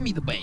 give me the bait.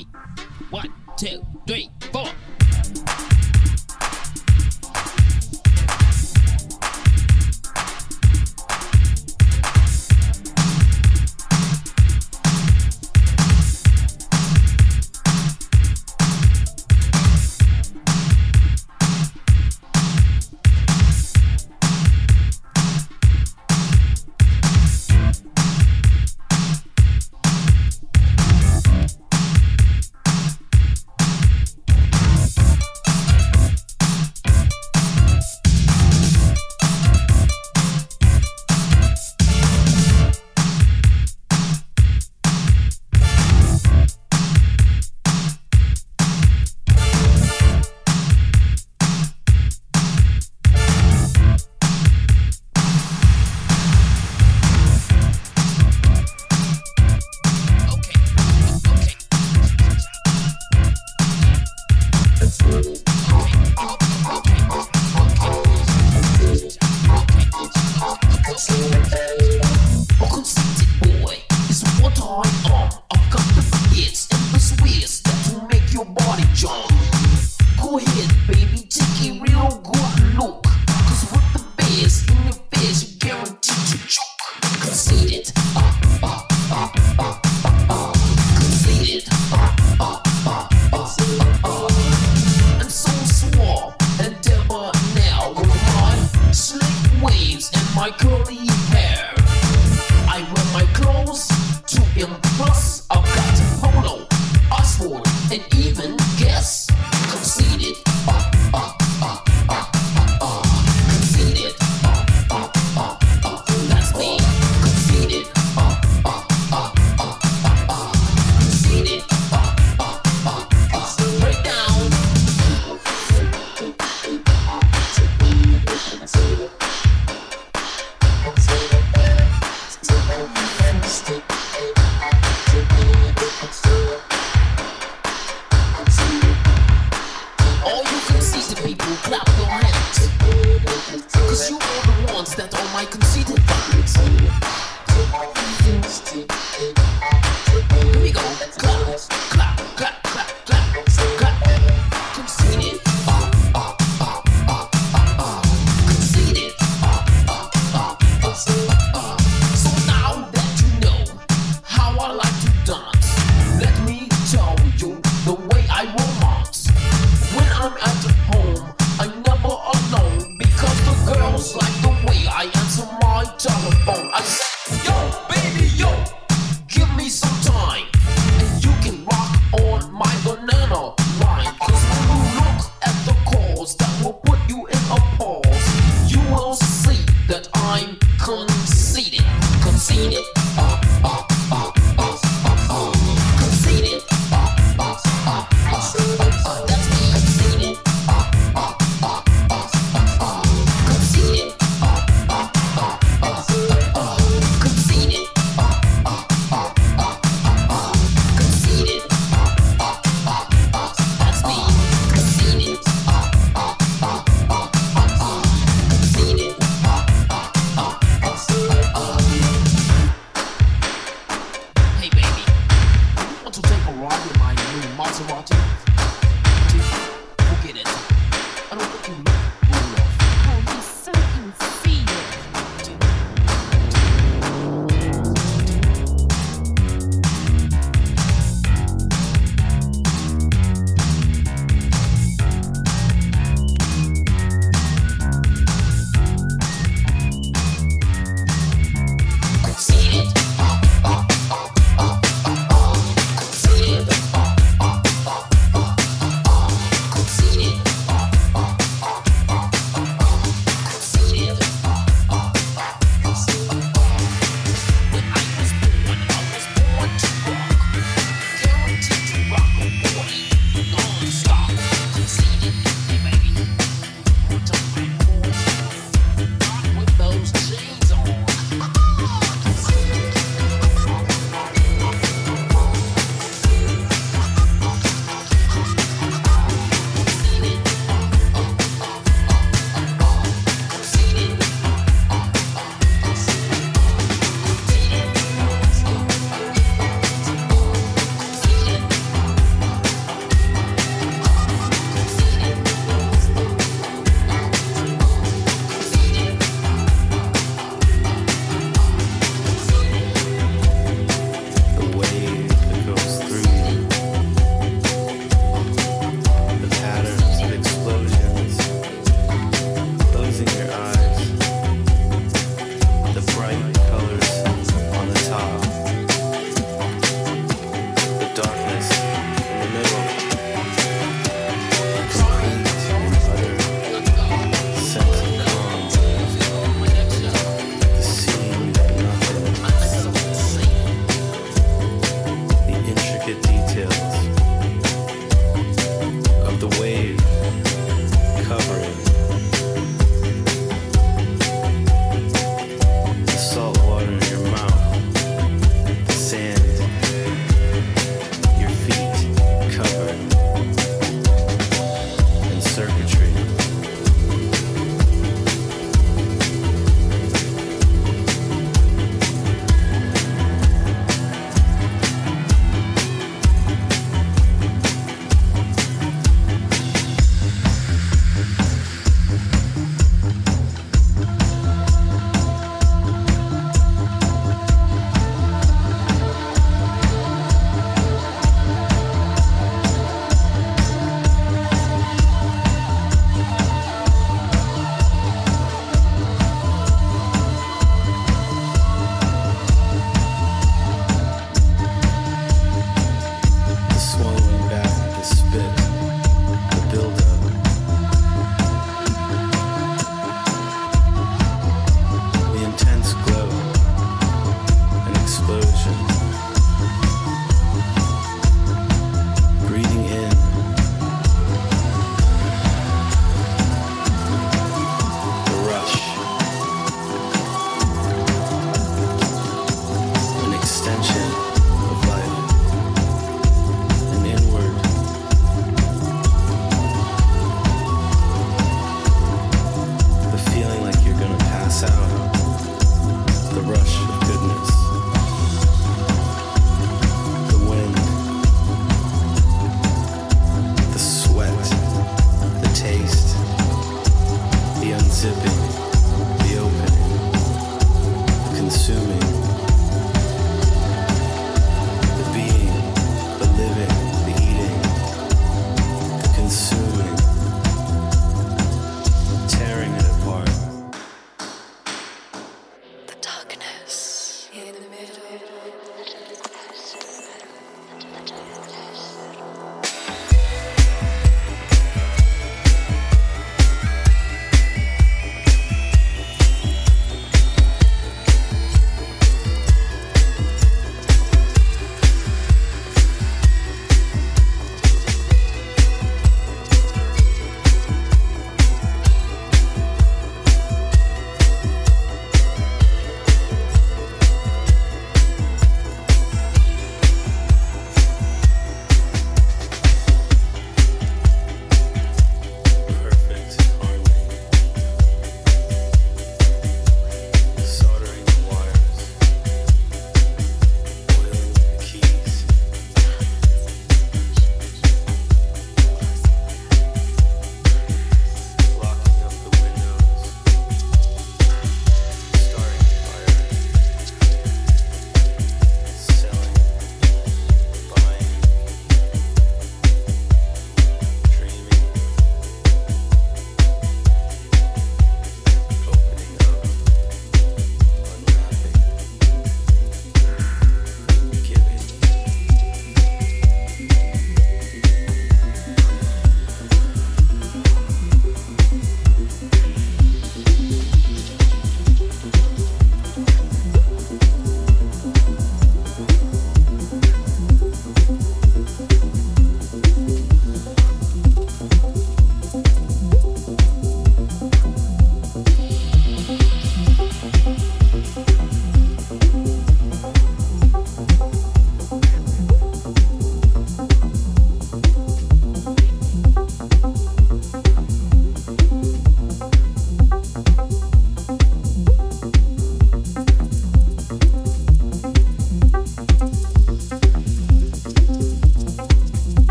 Telephone. I say,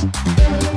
Música